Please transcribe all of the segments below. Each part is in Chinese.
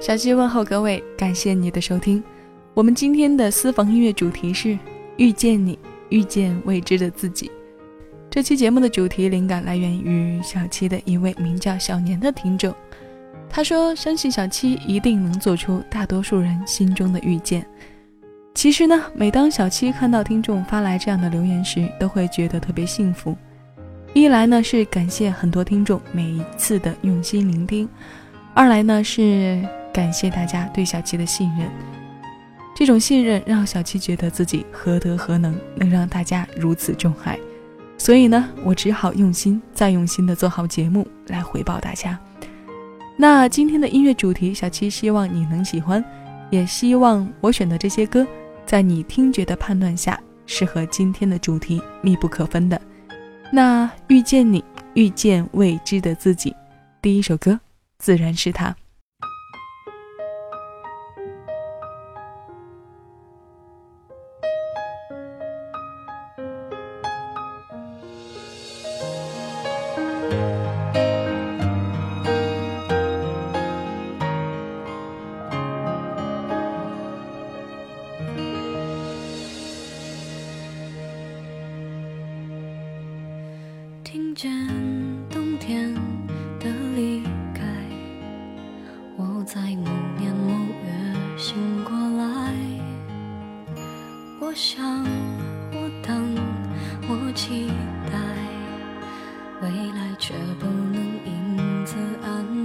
小七问候各位，感谢你的收听。我们今天的私房音乐主题是遇见你，遇见未知的自己。这期节目的主题灵感来源于小七的一位名叫小年的听众，他说相信小七一定能做出大多数人心中的遇见。其实呢，每当小七看到听众发来这样的留言时，都会觉得特别幸福。一来呢是感谢很多听众每一次的用心聆听，二来呢是。感谢大家对小七的信任，这种信任让小七觉得自己何德何能，能让大家如此重爱。所以呢，我只好用心再用心的做好节目来回报大家。那今天的音乐主题，小七希望你能喜欢，也希望我选的这些歌，在你听觉的判断下，是和今天的主题密不可分的。那遇见你，遇见未知的自己，第一首歌自然是也不能因此安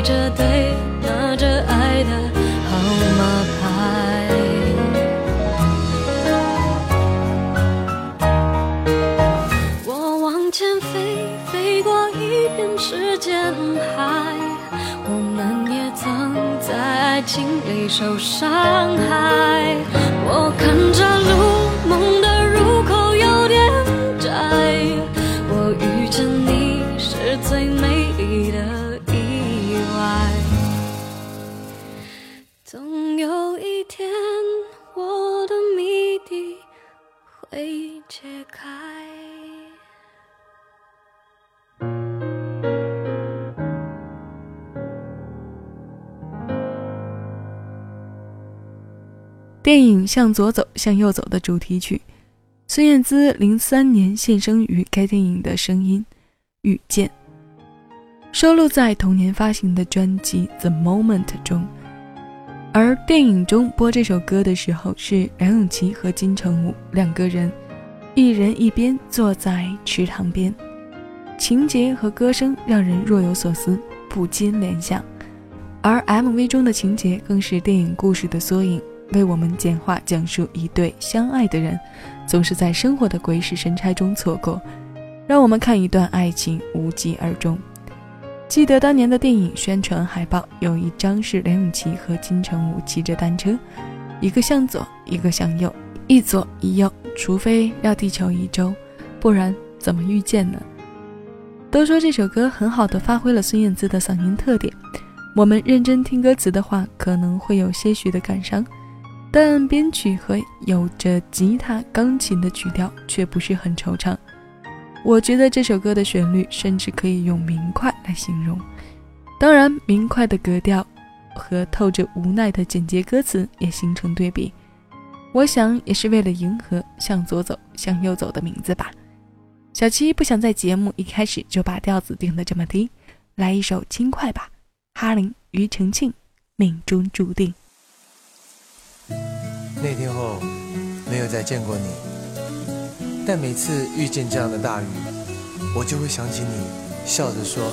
排着队拿着爱的号码牌。我往前飞飞过一片时间海我们也曾在爱情里受伤害。我看着向左走，向右走》的主题曲，孙燕姿零三年现身于该电影的声音《遇见》，收录在同年发行的专辑《The Moment》中。而电影中播这首歌的时候，是梁咏琪和金城武两个人，一人一边坐在池塘边，情节和歌声让人若有所思，不禁联想。而 MV 中的情节更是电影故事的缩影。为我们简化讲述一对相爱的人，总是在生活的鬼使神差中错过，让我们看一段爱情无疾而终。记得当年的电影宣传海报，有一张是梁咏琪和金城武骑着单车，一个向左，一个向右，一左一右，除非绕地球一周，不然怎么遇见呢？都说这首歌很好的发挥了孙燕姿的嗓音特点，我们认真听歌词的话，可能会有些许的感伤，但编曲和有着吉他、钢琴的曲调却不是很惆怅。我觉得这首歌的旋律甚至可以用明快来形容，当然，明快的格调和透着无奈的简洁歌词也形成对比。我想也是为了迎合“向左走，向右走”的名字吧。小七不想在节目一开始就把调子定得这么低，来一首轻快吧。哈林、庾澄庆，命中注定。那天后没有再见过你，但每次遇见这样的大雨，我就会想起你，笑着说：“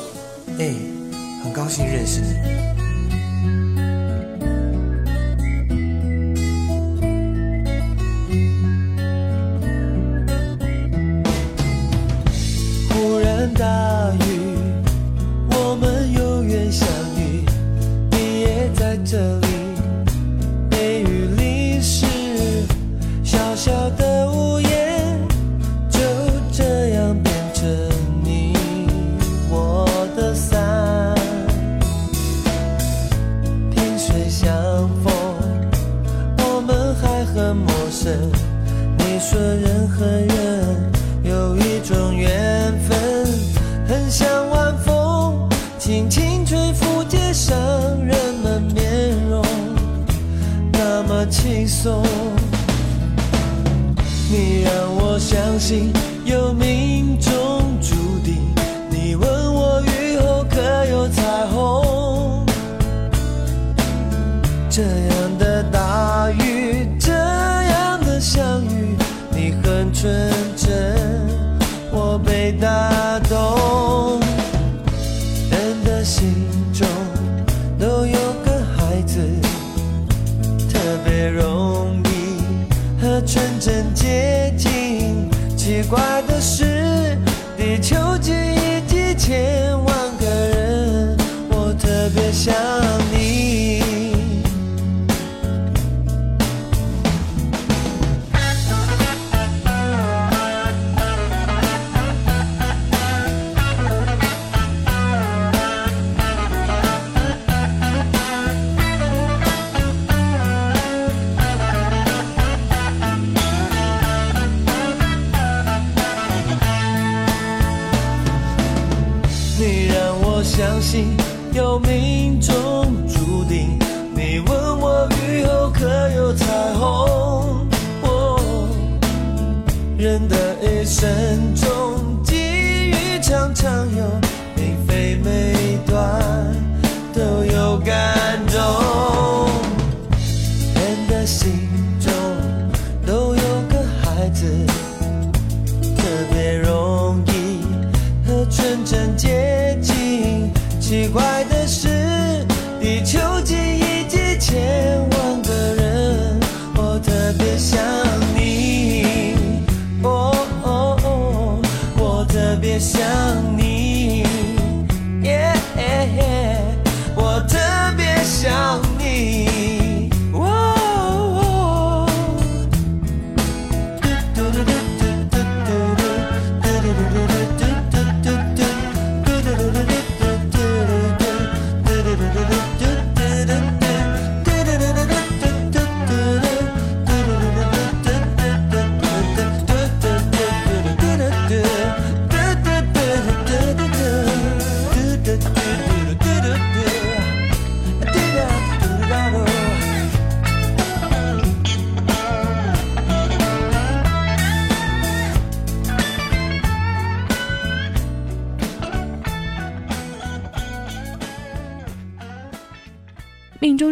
哎，很高兴认识你。”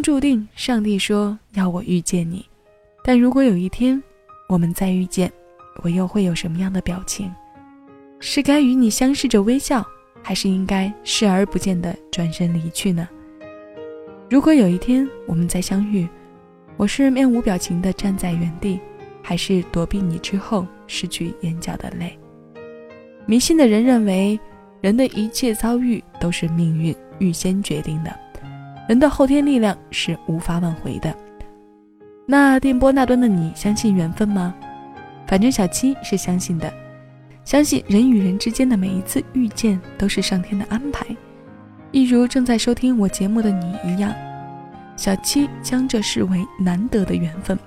注定，上帝说要我遇见你，但如果有一天我们再遇见，我又会有什么样的表情？是该与你相视着微笑，还是应该视而不见的转身离去呢？如果有一天我们再相遇，我是面无表情的站在原地，还是躲避你之后失去眼角的泪？迷信的人认为，人的一切遭遇都是命运预先决定的，人的后天力量是无法挽回的。那电波那端的你相信缘分吗？反正小七是相信的，相信人与人之间的每一次遇见都是上天的安排，一如正在收听我节目的你一样。小七将这视为难得的缘分，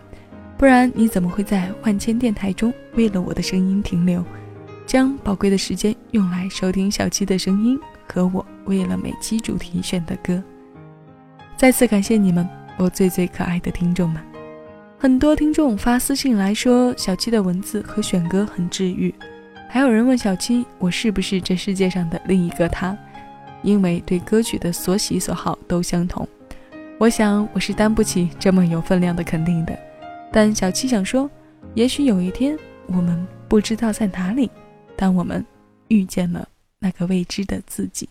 不然你怎么会在万千电台中为了我的声音停留？将宝贵的时间用来收听小七的声音和我为了每期主题选的歌。再次感谢你们，我最最可爱的听众们。很多听众发私信来说，小七的文字和选歌很治愈。还有人问小七，我是不是这世界上的另一个他？因为对歌曲的所喜所好都相同。我想我是担不起这么有分量的肯定的。但小七想说，也许有一天，我们不知道在哪里。当我们遇见了那个未知的自己。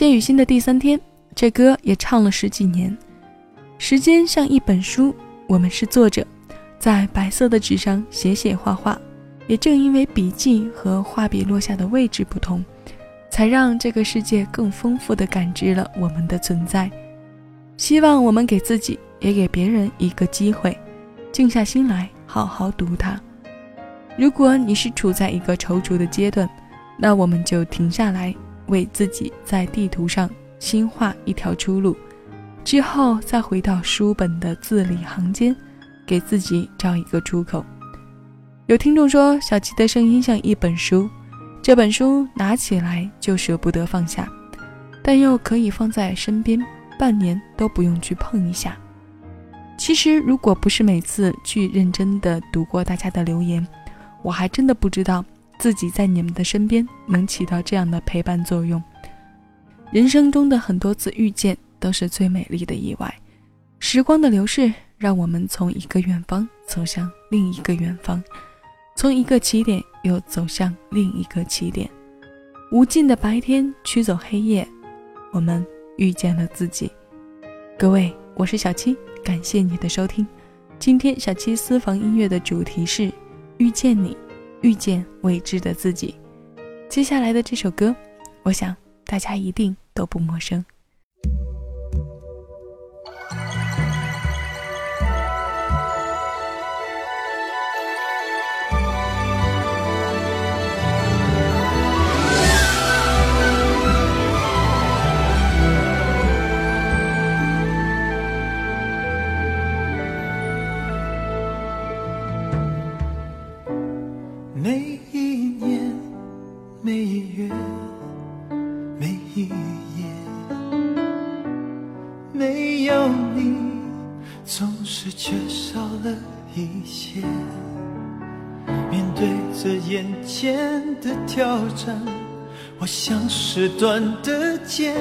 谢雨欣的第三天，这歌也唱了十几年。时间像一本书，我们是作者，在白色的纸上写写画画。也正因为笔记和画笔落下的位置不同，才让这个世界更丰富地感知了我们的存在。希望我们给自己，也给别人一个机会，静下心来好好读它。如果你是处在一个踌躇的阶段，那我们就停下来。为自己在地图上新画一条出路，之后再回到书本的字里行间，给自己找一个出口。有听众说，小七的声音像一本书，这本书拿起来就舍不得放下，但又可以放在身边，半年都不用去碰一下。其实，如果不是每次去认真的读过大家的留言，我还真的不知道自己在你们的身边能起到这样的陪伴作用。人生中的很多次遇见。都是最美丽的意外。时光的流逝，让我们从一个远方走向另一个远方，从一个起点又走向另一个起点。无尽的白天驱走黑夜，我们遇见了自己。各位，我是小七，感谢你的收听。今天小七私房音乐的主题是遇见你，遇见未知的自己。接下来的这首歌，我想大家一定都不陌生。间，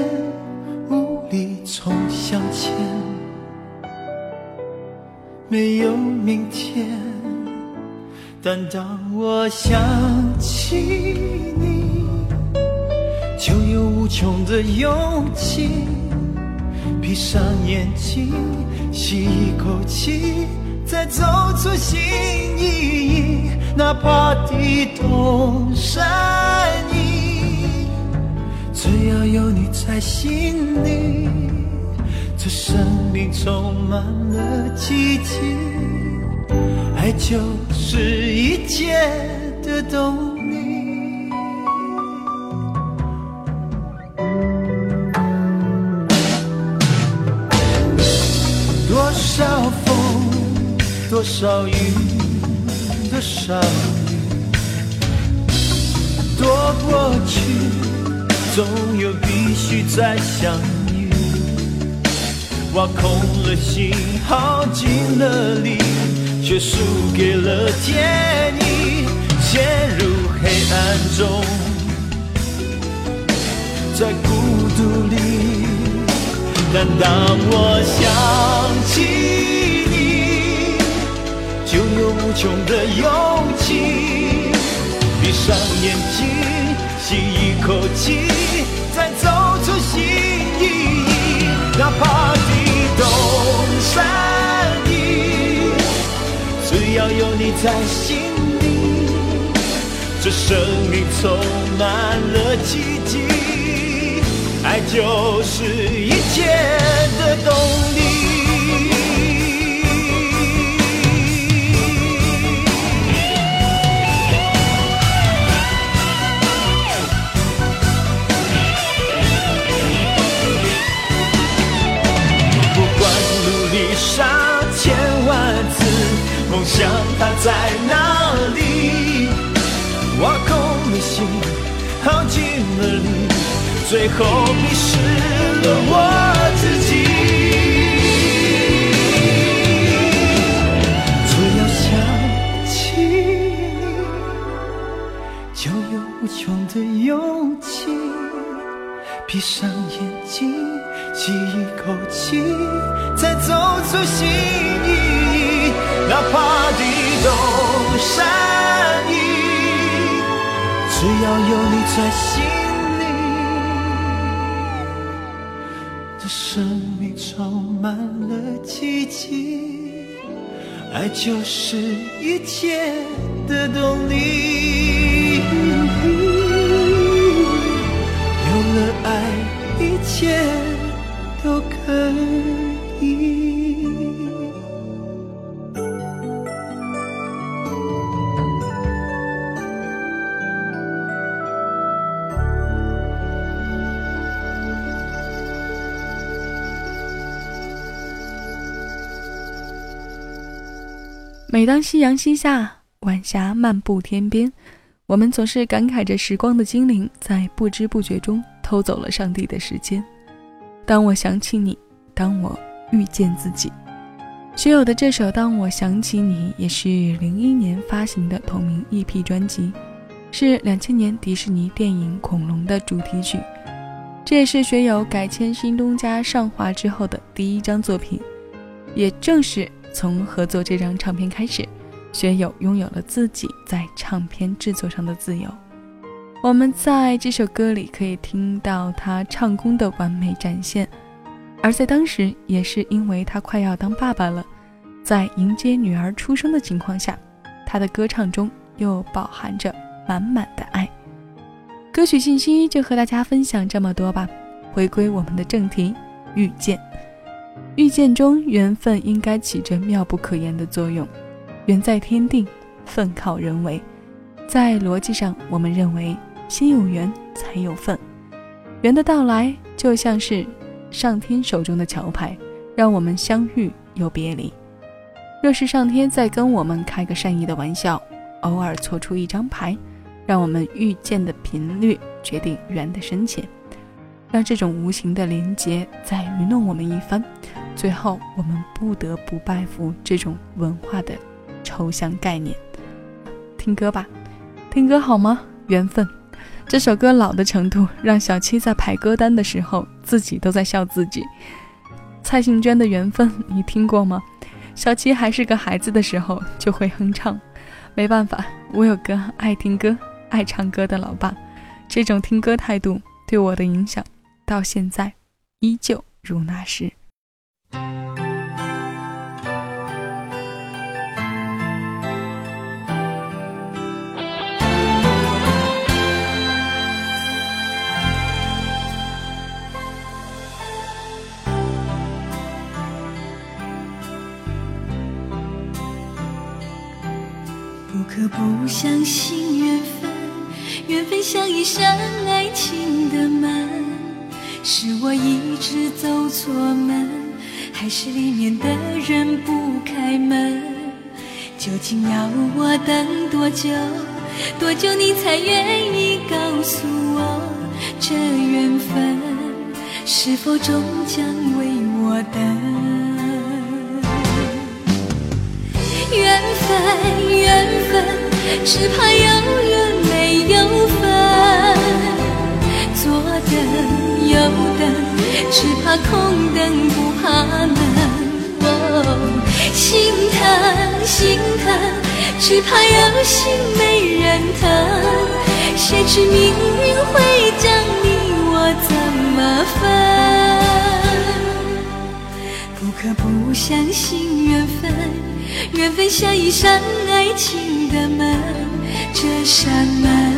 无力重向前。没有明天，但当我想起你，就有无穷的勇气。闭上眼睛，吸一口气，再走出新意义，哪怕地动山。只要有你在心里，这生命充满了奇迹，爱就是一切的动力。多少风，多少雨，多少雨，多过去。总有必须再相遇，挖空了心，耗尽了力，却输给了天意，陷入黑暗中，在孤独里。但当我想起你，就有无穷的勇气，闭上眼睛。吸一口气，哪怕地动山移，只要有你在心里，这生命充满了奇迹。爱就是一切的动力。最后迷失了我自己。只要想起你，就有无穷的勇气。闭上眼睛，吸一口气，再走出新意。哪怕地动山移，只要有你在心满了奇迹，爱就是一切的动力。有了爱，一切每当夕阳西下，晚霞漫步天边，我们总是感慨着时光的精灵在不知不觉中偷走了上帝的时间。当我想起你，当我遇见自己，学友的这首《当我想起你》也是零一年发行的同名 EP 专辑，是两千年迪士尼电影《恐龙》的主题曲。这也是学友改签新东家上华之后的第一张作品，也正是。从合作这张唱片开始，学友拥有了自己在唱片制作上的自由。我们在这首歌里可以听到他唱功的完美展现，而在当时也是因为他快要当爸爸了，在迎接女儿出生的情况下，他的歌唱中又饱含着满满的爱。歌曲信息就和大家分享这么多吧，回归我们的正题，遇见。遇见中，缘分应该起着妙不可言的作用。缘在天定，份靠人为。在逻辑上，我们认为心有缘才有份。缘的到来就像是上天手中的桥牌，让我们相遇又别离。若是上天在跟我们开个善意的玩笑，偶尔错出一张牌，让我们遇见的频率决定缘的深浅。让这种无形的连结再愚弄我们一番，最后我们不得不拜服这种文化的抽象概念。听歌吧，听歌好吗？缘分，这首歌老的程度，让小七在排歌单的时候自己都在笑自己。蔡幸娟的《缘分》，你听过吗？小七还是个孩子的时候就会哼唱，没办法，我有个爱听歌、爱唱歌的老爸，这种听歌态度对我的影响。到现在，依旧如那时。不可不相信缘分，缘分像一扇爱情的门。是我一直走错门，还是里面的人不开门？究竟要我等多久？多久你才愿意告诉我，这缘分是否终将为我等？缘分，缘分，只怕有缘没有分，左等。右等，只怕空等不怕冷。心疼心疼，只怕有心没人疼。谁知命运会将你我怎么分？不可不相信缘分，缘分像一扇爱情的门，这扇门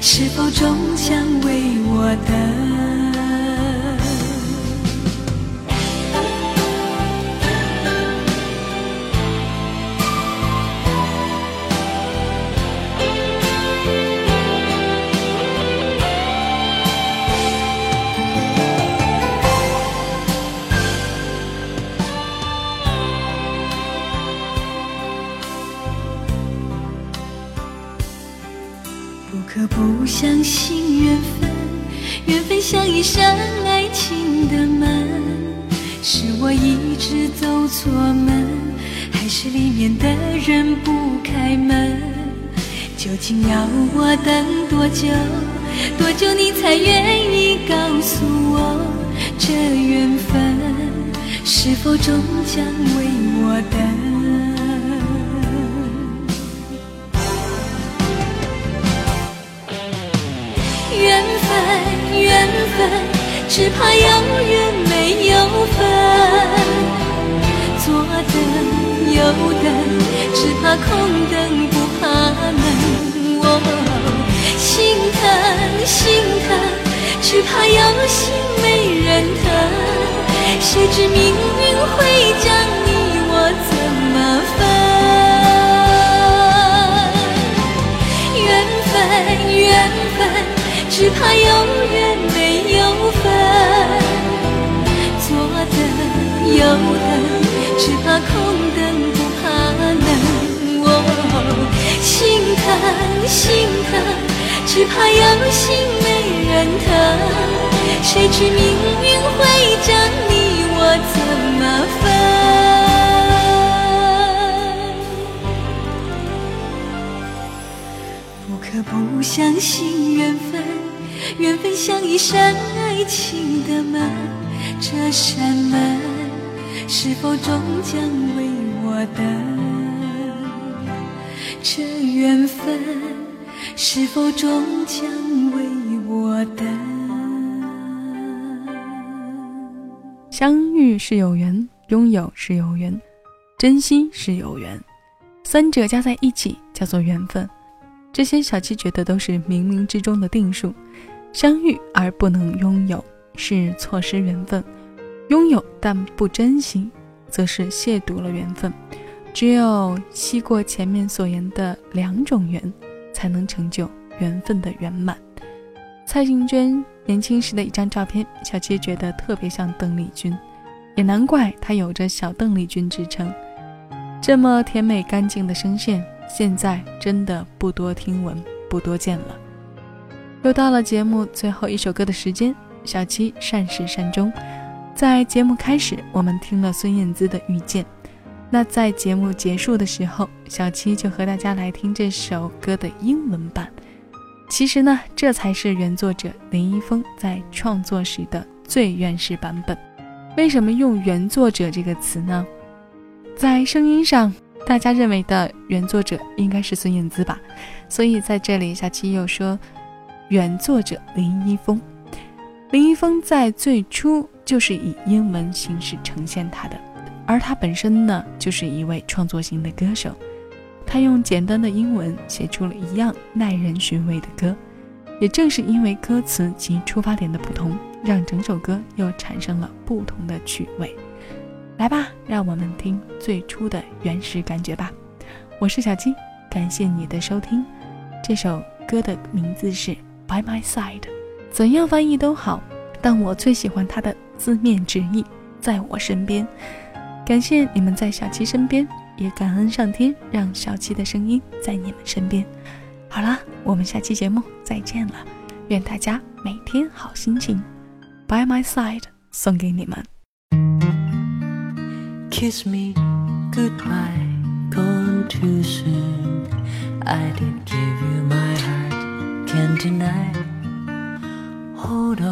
是否终将为我等？究竟要我等多久？多久你才愿意告诉我，这缘分是否终将为我等？缘分，缘分只怕有缘没有分。左等右等，只怕空等不怕心疼，只怕有心没人疼。谁知命运会将你我怎么分？缘分缘分。只怕有缘没有分，左等右等，只怕空等不怕。冷？我心疼，只怕有心没人疼。谁知命运会将你我怎么分？不可不相信缘分，缘分像一扇爱情的门，这扇门是否终将为我等？这缘分是否终将为我等？相遇是有缘，拥有是有缘，珍惜是有缘，三者加在一起叫做缘分。这些小七觉得都是冥冥之中的定数。相遇而不能拥有，是错失缘分；拥有但不珍惜，则是亵渎了缘分。只有吸过前面所言的两种缘，才能成就缘分的圆满。蔡幸娟年轻时的一张照片，小七觉得特别像邓丽君，也难怪她有着“小邓丽君”之称。这么甜美干净的声线，现在真的不多听闻，不多见了。又到了节目最后一首歌的时间，小七善始善终。在节目开始，我们听了孙燕姿的《遇见》，那在节目结束的时候，小七就和大家来听这首歌的英文版。其实呢，这才是原作者林一峰在创作时的最原始版本。为什么用“原作者”这个词呢？在声音上，大家认为的原作者应该是孙燕姿吧？所以在这里，小七又说。原作者林一峰，林一峰在最初就是以英文形式呈现他的，而他本身呢，就是一位创作型的歌手。他用简单的英文写出了一样耐人寻味的歌，也正是因为歌词及出发点的不同，让整首歌又产生了不同的趣味。来吧，让我们听最初的原始感觉吧。我是小七，感谢你的收听。这首歌的名字是。By my side，怎样翻译都好，但我最喜欢它的字面直译，在我身边。感谢你们在小七身边，也感恩上天让小七的声音在你们身边。好了，我们下期节目再见了，愿大家每天好心情。By my side，送给你们。Kiss me goodbye, gone too soon. I didn't give you my heart. can't deny. Hold on,